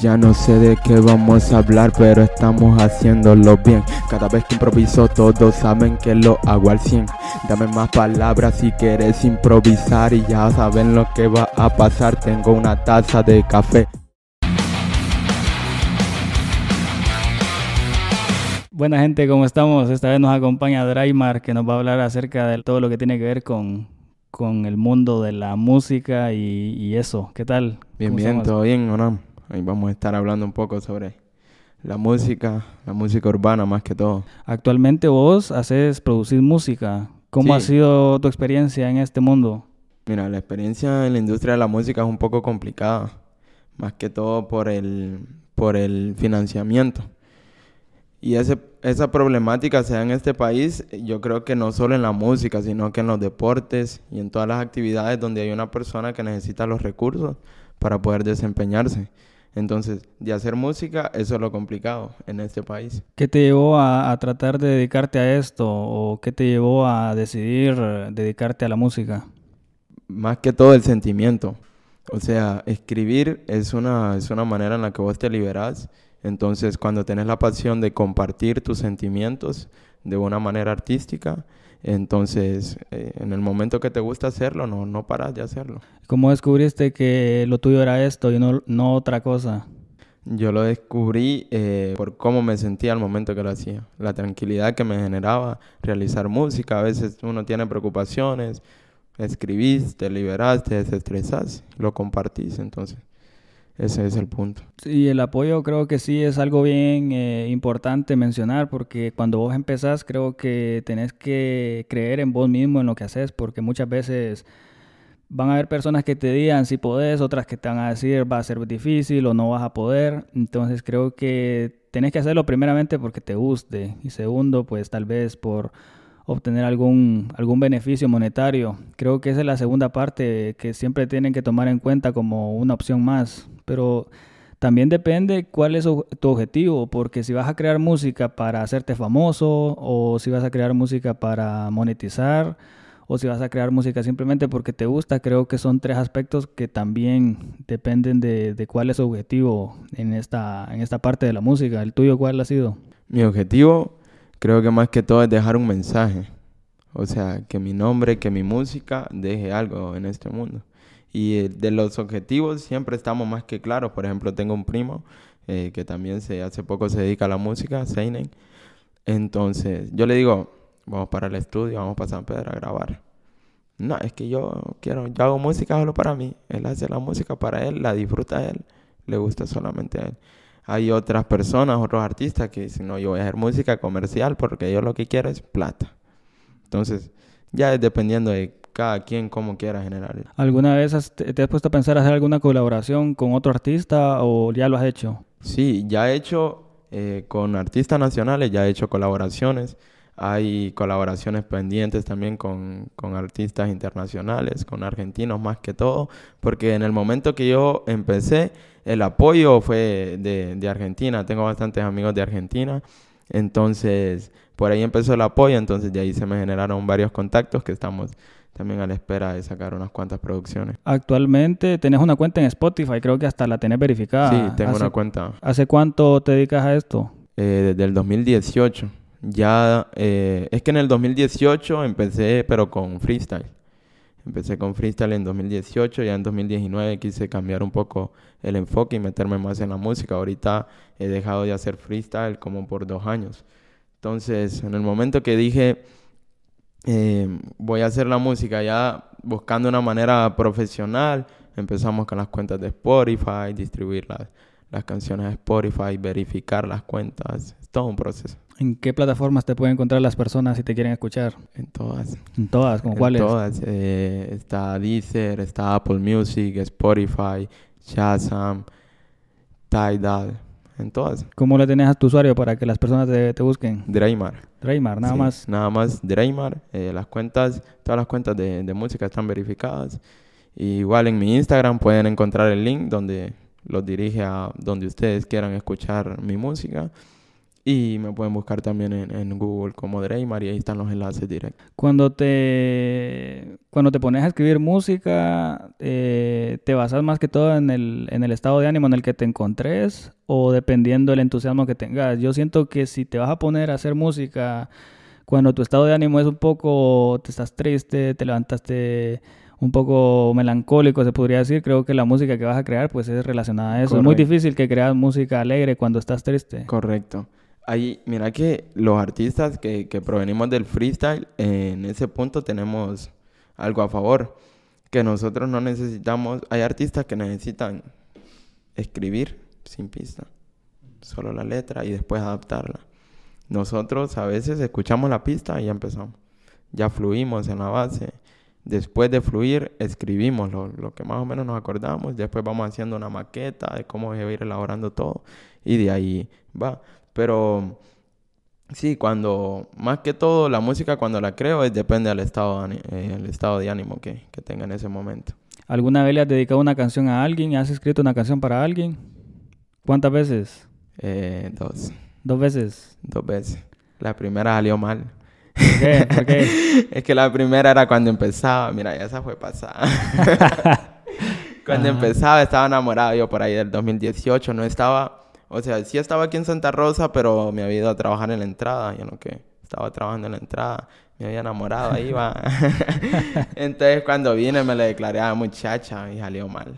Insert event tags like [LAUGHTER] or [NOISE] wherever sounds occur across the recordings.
Ya no sé de qué vamos a hablar, pero estamos haciéndolo bien. Cada vez que improviso, todos saben que lo hago al 100. Dame más palabras si quieres improvisar y ya saben lo que va a pasar. Tengo una taza de café. Buena gente, ¿cómo estamos? Esta vez nos acompaña Draymar, que nos va a hablar acerca de todo lo que tiene que ver con, con el mundo de la música y, y eso. ¿Qué tal? Bien, ¿Cómo bien, estamos? todo bien, ¿o no? Ahí vamos a estar hablando un poco sobre la música, la música urbana más que todo. Actualmente vos haces producir música. ¿Cómo Sí. ha sido tu experiencia en este mundo? Mira, la experiencia en la industria de la música es un poco complicada, más que todo por el, por el financiamiento. Y ese, esa problemática se da en este país, yo creo que no solo en la música, sino que en los deportes y en todas las actividades donde hay una persona que necesita los recursos para poder desempeñarse. Entonces, de hacer música, eso es lo complicado en este país. ¿Qué te llevó a, a tratar de dedicarte a esto? ¿O qué te llevó a decidir dedicarte a la música? más que todo el sentimiento. O sea, escribir es una, es una manera en la que vos te liberas. Entonces, cuando tenés la pasión de compartir tus sentimientos de una manera artística, entonces, eh, en el momento que te gusta hacerlo, no, no paras de hacerlo. ¿Cómo descubriste que lo tuyo era esto y no, no otra cosa? Yo lo descubrí eh, por cómo me sentía al momento que lo hacía. La tranquilidad que me generaba realizar música. A veces uno tiene preocupaciones, escribís, te liberás, te desestresás, lo compartís. Entonces, ese es el punto. Sí, el apoyo creo que sí es algo bien eh, importante mencionar porque cuando vos empezás creo que tenés que creer en vos mismo, en lo que haces, porque muchas veces van a haber personas que te digan si podés, otras que te van a decir va a ser difícil o no vas a poder. Entonces creo que tenés que hacerlo primeramente porque te guste y segundo pues tal vez por obtener algún, algún beneficio monetario. Creo que esa es la segunda parte que siempre tienen que tomar en cuenta como una opción más. Pero también depende cuál es tu objetivo, porque si vas a crear música para hacerte famoso, o si vas a crear música para monetizar, o si vas a crear música simplemente porque te gusta, creo que son tres aspectos que también dependen de, de cuál es tu objetivo en esta, en esta parte de la música. ¿El tuyo cuál ha sido? Mi objetivo, creo que más que todo es dejar un mensaje. O sea, que mi nombre, que mi música deje algo en este mundo. Y eh, de los objetivos siempre estamos más que claros. Por ejemplo, tengo un primo eh, que también se, hace poco se dedica a la música, Seinen. Entonces, yo le digo, vamos para el estudio, vamos para San Pedro a grabar. No, es que yo quiero, yo hago música solo para mí. Él hace la música para él, la disfruta él, le gusta solamente a él. Hay otras personas, otros artistas que dicen, no, yo voy a hacer música comercial porque yo lo que quiero es plata. Entonces, ya es dependiendo de cada quien cómo quiera generar. ¿Alguna vez has- te, te has puesto a pensar hacer alguna colaboración con otro artista o ya lo has hecho? Sí, ya he hecho eh, con artistas nacionales, ya he hecho colaboraciones. Hay colaboraciones pendientes también con, con artistas internacionales, con argentinos más que todo, porque en el momento que yo empecé, el apoyo fue de, de Argentina. Tengo bastantes amigos de Argentina, entonces por ahí empezó el apoyo, entonces de ahí se me generaron varios contactos que estamos también a la espera de sacar unas cuantas producciones. Actualmente tenés una cuenta en Spotify, creo que hasta la tenés verificada. Sí, tengo ¿Hace, una cuenta. ¿Hace cuánto te dedicas a esto? eh, desde el 2018. Ya, eh, es que en el 2018 empecé, pero con freestyle. Empecé con freestyle en 2018, ya en 2019 quise cambiar un poco el enfoque y meterme más en la música. Ahorita he dejado de hacer freestyle como por dos años. Entonces, en el momento que dije, eh, voy a hacer la música ya buscando una manera profesional, empezamos con las cuentas de Spotify, distribuir las, las canciones de Spotify, verificar las cuentas, es todo un proceso. ¿En qué plataformas te pueden encontrar las personas si te quieren escuchar? En todas. En todas, ¿como en cuáles? todas. eh, está Deezer, está Apple Music, Spotify, Shazam, Tidal, en todas. ¿Cómo le tenés a tu usuario para que las personas te, te busquen? Draymar. Draymar, nada Sí, más. Nada más Draymar. eh, las cuentas, todas las cuentas de, de música están verificadas. Y igual en mi Instagram pueden encontrar el link donde los dirige a donde ustedes quieran escuchar mi música. Y me pueden buscar también en, Google como Dreymar y ahí están los enlaces directos. Cuando te, cuando te pones a escribir música, eh, ¿te basas más que todo en el, en el estado de ánimo en el que te encontres o dependiendo del entusiasmo que tengas? Yo siento que si te vas a poner a hacer música cuando tu estado de ánimo es un poco, te estás triste, te levantaste un poco melancólico, se podría decir, creo que la música que vas a crear pues es relacionada a eso. Es muy difícil que creas música alegre cuando estás triste. Correcto. Ahí, mira que los artistas que, que provenimos del freestyle, en ese punto tenemos algo a favor, que nosotros no necesitamos, hay artistas que necesitan escribir sin pista, solo la letra y después adaptarla. Nosotros a veces escuchamos la pista y ya empezamos, ya fluimos en la base Después de fluir, escribimos lo, que más o menos nos acordamos. Después vamos haciendo una maqueta de cómo se va a ir elaborando todo. Y de ahí va. Pero sí, cuando, más que todo, la música cuando la creo es, depende del estado, eh, estado de ánimo que, que, tenga en ese momento. ¿Alguna vez le has dedicado una canción a alguien? ¿Has escrito una canción para alguien? ¿Cuántas veces? Eh, dos. ¿Dos veces? Dos veces. La primera salió mal. ¿Por qué? ¿Por qué? [LAUGHS] es que la primera era cuando empezaba. Mira, ya esa fue pasada. [LAUGHS] [LAUGHS] cuando empezaba estaba enamorado yo por ahí del 2018. No estaba... O sea, sí estaba aquí en Santa Rosa, pero me había ido a trabajar en la entrada. Yo no que estaba trabajando en la entrada. Me había enamorado, ahí va. [LAUGHS] [LAUGHS] Entonces cuando vine me le declaré a la muchacha y salió mal.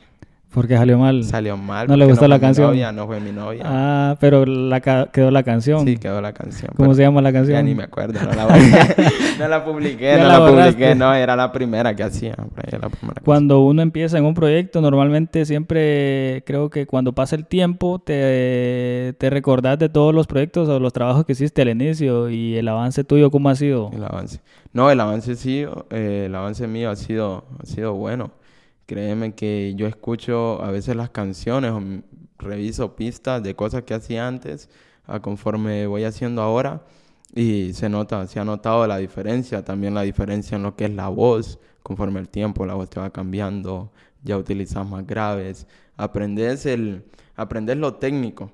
¿Por qué salió mal? Salió mal. ¿No le gustó la canción? Novia, no fue mi novia. Ah, pero la quedó la canción. Sí, quedó la canción. ¿Cómo se llama la canción? Ya ni me acuerdo. No la, [LAUGHS] no la publiqué, no la, publiqué. No, era la primera que hacía. cuando uno empieza en un proyecto, normalmente siempre creo que cuando pasa el tiempo te, te recordás de todos los proyectos o los trabajos que hiciste al inicio y el avance tuyo, ¿cómo ha sido? El avance. No, el avance sí, eh, el avance mío ha sido, ha sido bueno. Créeme que yo escucho a veces las canciones o reviso pistas de cosas que hacía antes a conforme voy haciendo ahora y se nota, se ha notado la diferencia, también la diferencia en lo que es la voz, conforme el tiempo la voz te va cambiando, ya utilizas más graves, aprendes, el, aprendes lo técnico,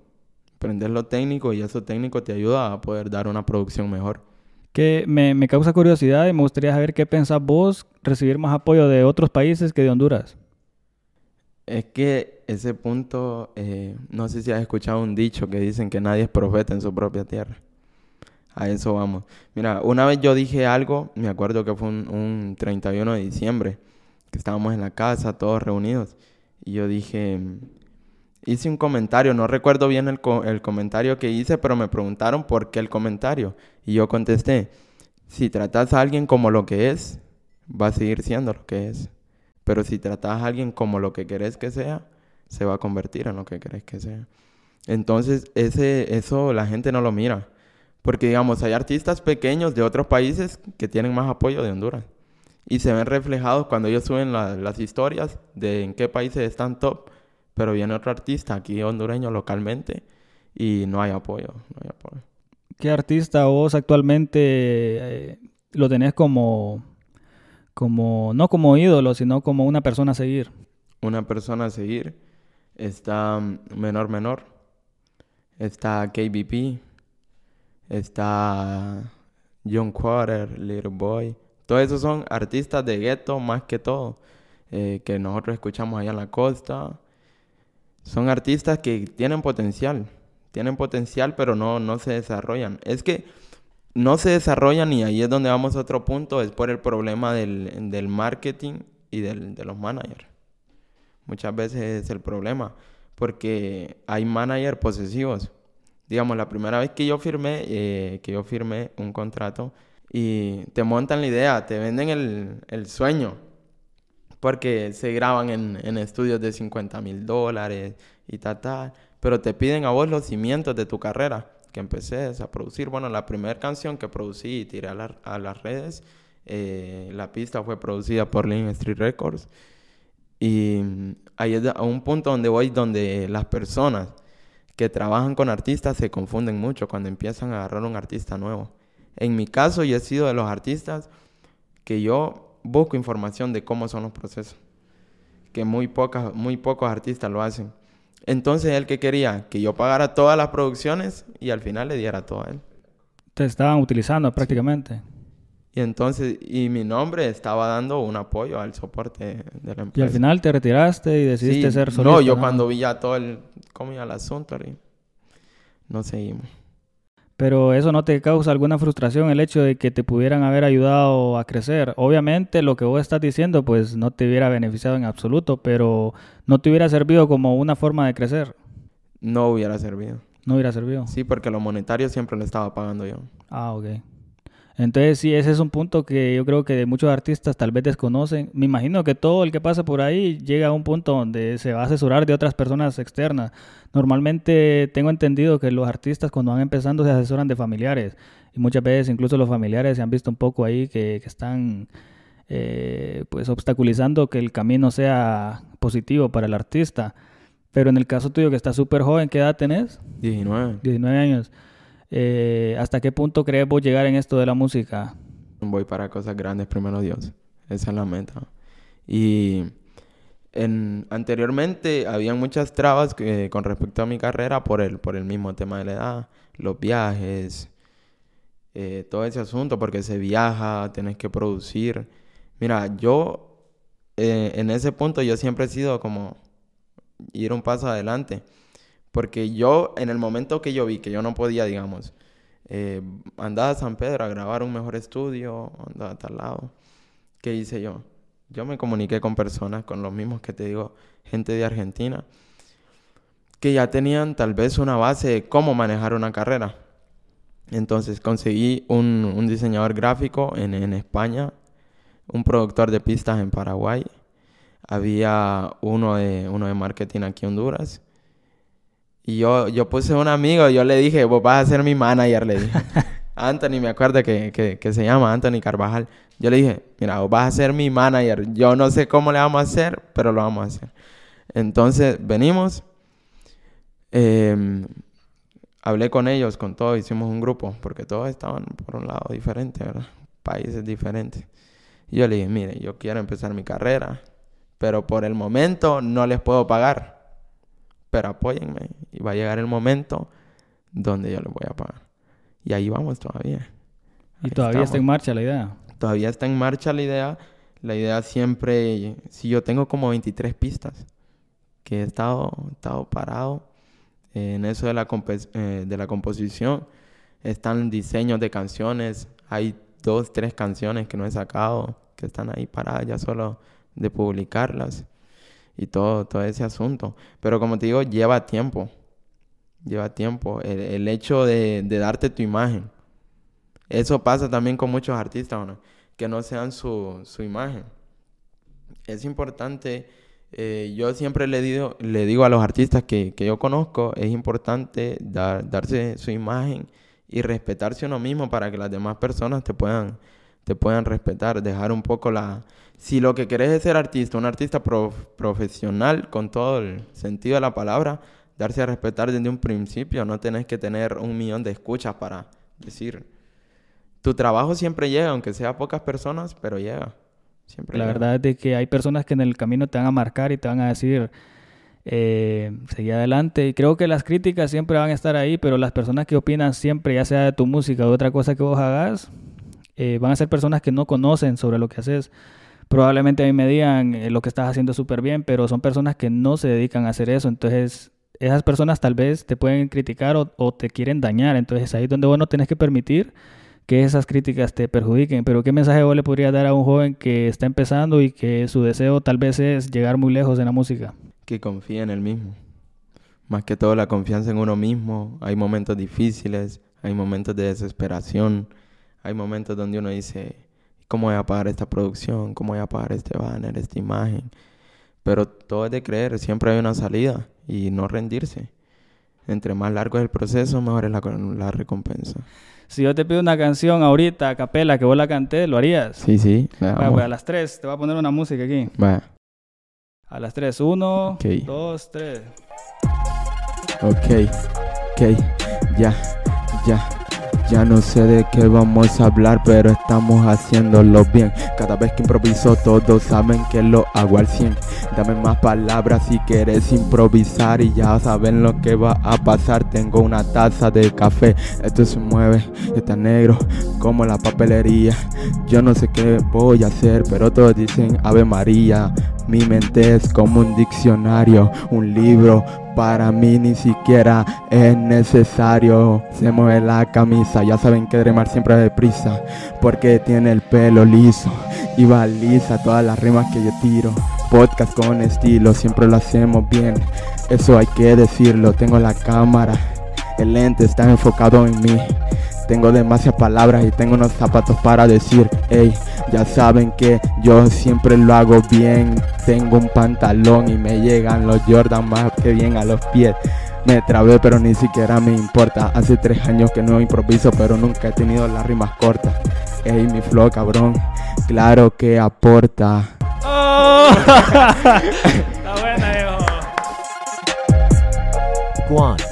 aprendes lo técnico y eso técnico te ayuda a poder dar una producción mejor que me, me, causa curiosidad y me gustaría saber qué pensás vos recibir más apoyo de otros países que de Honduras. Es que ese punto, eh, no sé si has escuchado un dicho que dicen que nadie es profeta en su propia tierra. A eso vamos. Mira, una vez yo dije algo, me acuerdo que fue un, un 31 de diciembre, que estábamos en la casa todos reunidos, y yo dije, hice un comentario, no recuerdo bien el, el, comentario que hice, pero me preguntaron por qué el comentario. Y yo contesté, si tratas a alguien como lo que es, va a seguir siendo lo que es. Pero si tratas a alguien como lo que querés que sea, se va a convertir en lo que querés que sea. Entonces, ese, eso la gente no lo mira. Porque, digamos, hay artistas pequeños de otros países que tienen más apoyo de Honduras. Y se ven reflejados cuando ellos suben las historias de en qué países están top pero viene otro artista aquí hondureño localmente y no hay apoyo, no hay apoyo. ¿Qué artista vos actualmente eh, lo tenés como, como, no como ídolo, sino como una persona a seguir? Una persona a seguir está Menor Menor, está KBP, está John Quarter, Little Boy. Todos esos son artistas de gueto más que todo, eh, que nosotros escuchamos allá en la costa son artistas que tienen potencial, tienen potencial, pero no, no se desarrollan. Es que no se desarrollan y ahí es donde vamos a otro punto, es por el problema del, marketing y del, de los managers. Muchas veces es el problema, porque hay managers posesivos. Digamos, la primera vez que yo firmé, eh, que yo firmé un contrato y te montan la idea, te venden el, el sueño porque se graban en, estudios de 50 mil dólares y tal, tal. Pero te piden a vos los cimientos de tu carrera, que empeces a producir. Bueno, la primera canción que producí y tiré a, las redes, eh, la pista fue producida por Link Street Records. Y ahí es a un punto donde voy, donde las personas que trabajan con artistas se confunden mucho cuando empiezan a agarrar un artista nuevo. En mi caso, yo he sido de los artistas que yo busco información de cómo son los procesos, que muy, pocas, muy pocos artistas lo hacen. Entonces él que quería que yo pagara todas las producciones y al final le diera todo a él. Te estaban utilizando prácticamente. Y entonces, y mi nombre estaba dando un apoyo al soporte de la empresa. Y al final te retiraste y decidiste Sí, ser solista. No, yo cuando vi ya todo el, cómo iba el asunto, no seguimos. Pero eso no te causa alguna frustración el hecho de que te pudieran haber ayudado a crecer. Obviamente lo que vos estás diciendo pues no te hubiera beneficiado en absoluto, pero no te hubiera servido como una forma de crecer. No hubiera servido. No hubiera servido. Sí, porque lo monetario siempre lo estaba pagando yo. Ah, ok. Entonces sí, ese es un punto que yo creo que muchos artistas tal vez desconocen. Me imagino que todo el que pasa por ahí llega a un punto donde se va a asesorar de otras personas externas. Normalmente tengo entendido que los artistas cuando van empezando se asesoran de familiares y muchas veces incluso los familiares se han visto un poco ahí que, que están eh, pues obstaculizando que el camino sea positivo para el artista. Pero en el caso tuyo que estás súper joven, ¿qué edad tenés? 19. 19 años. Eh, ¿Hasta qué punto crees vos llegar en esto de la música? Voy para cosas grandes, primero Dios. Esa es la meta. Y en, anteriormente había muchas trabas que, con respecto a mi carrera por el, por el mismo tema de la edad, los viajes, eh, todo ese asunto, porque se viaja, tienes que producir. Mira, yo eh, en ese punto yo siempre he sido como ir un paso adelante. Porque yo, en el momento que yo vi que yo no podía, digamos, eh, andaba a San Pedro a grabar un mejor estudio, andaba a tal lado, ¿qué hice yo? Yo me comuniqué con personas, con los mismos que te digo, gente de Argentina, que ya tenían tal vez una base de cómo manejar una carrera. Entonces conseguí un, diseñador gráfico en, en España, un productor de pistas en Paraguay, había uno de, uno de marketing aquí en Honduras. Y yo, yo puse un amigo, yo le dije, vos vas a ser mi manager, le dije. [LAUGHS] Anthony, me acuerdo que, que, que, se llama Anthony Carvajal. Yo le dije, mira, vos vas a ser mi manager. Yo no sé cómo le vamos a hacer, pero lo vamos a hacer. Entonces, venimos. Eh, hablé con ellos, con todos, hicimos un grupo, porque todos estaban por un lado diferente, ¿verdad? Países diferentes. Y yo le dije, mire, yo quiero empezar mi carrera, pero por el momento no les puedo pagar. Pero apóyenme y va a llegar el momento donde yo les voy a pagar. Y ahí vamos todavía. ¿Y Ahí todavía está estamos. en marcha la idea? Todavía está en marcha la idea. La idea siempre, si yo tengo como 23 pistas, que he estado, he estado parado en eso de la, eh, de la composición. Están diseños de canciones. Hay dos, tres canciones que no he sacado, que están ahí paradas ya solo de publicarlas. Y todo, todo ese asunto. Pero como te digo, lleva tiempo. Lleva tiempo. El, el hecho de, de darte tu imagen. Eso pasa también con muchos artistas. Que no sean su, su imagen. Es importante, eh, yo siempre le digo, le digo a los artistas que, que yo conozco, es importante dar, darse su imagen y respetarse uno mismo para que las demás personas te puedan, te puedan respetar, dejar un poco la... Si lo que querés es ser artista, un artista prof- profesional con todo el sentido de la palabra, darse a respetar desde un principio, no tenés que tener un millón de escuchas para decir, tu trabajo siempre llega, aunque sea pocas personas, pero llega. Siempre La llega. verdad es de que hay personas que en el camino te van a marcar y te van a decir, eh, seguí adelante. Y creo que las críticas siempre van a estar ahí, pero las personas que opinan siempre, ya sea de tu música o de otra cosa que vos hagas, eh, van a ser personas que no conocen sobre lo que haces. Probablemente a mí me digan eh, lo que estás haciendo súper bien, pero son personas que no se dedican a hacer eso. Entonces, esas personas tal vez te pueden criticar o, o te quieren dañar. Entonces, ahí es donde vos no tenés que permitir que esas críticas te perjudiquen. Pero ¿qué mensaje vos le podrías dar a un joven que está empezando y que su deseo tal vez es llegar muy lejos en la música? Que confíe en el mismo. Más que todo la confianza en uno mismo. Hay momentos difíciles, hay momentos de desesperación, hay momentos donde uno dice, ¿cómo voy a pagar esta producción? ¿Cómo voy a pagar este banner, esta imagen? Pero todo es de creer, siempre hay una salida y no rendirse. Entre más largo es el proceso, mejor es la, la recompensa. Si yo te pido una canción ahorita, a capela, que vos la cantes, ¿lo harías? Sí, sí. Vaya, pues, a las 3, te voy a poner una música aquí. Vaya. A las 3, 1, Ok. 2, 3. Ok, ok, ya, ya. Ya no sé de qué vamos a hablar, pero estamos haciéndolo bien. Cada vez que improviso, todos saben que lo hago al 100. Dame más palabras si quieres improvisar y ya saben lo que va a pasar. Tengo una taza de café, esto se mueve, está negro como la papelería. Yo no sé qué voy a hacer, pero todos dicen Ave María. Mi mente es como un diccionario, un libro. Para mí ni siquiera es necesario. Se mueve la camisa, ya saben que Dremar siempre deprisa, porque tiene el pelo liso y baliza todas las rimas que yo tiro. Podcast con estilo, siempre lo hacemos bien. Eso hay que decirlo. Tengo la cámara, el lente está enfocado en mí. Tengo demasiadas palabras y tengo unos zapatos para decir, hey, ya saben que yo siempre lo hago bien. Tengo un pantalón y me llegan los Jordan más que bien a los pies. Me trabé pero ni siquiera me importa. Hace tres años que no improviso pero nunca he tenido las rimas cortas. Ey, mi flow cabrón, claro que aporta. Oh. [LAUGHS] Está buena, Juan.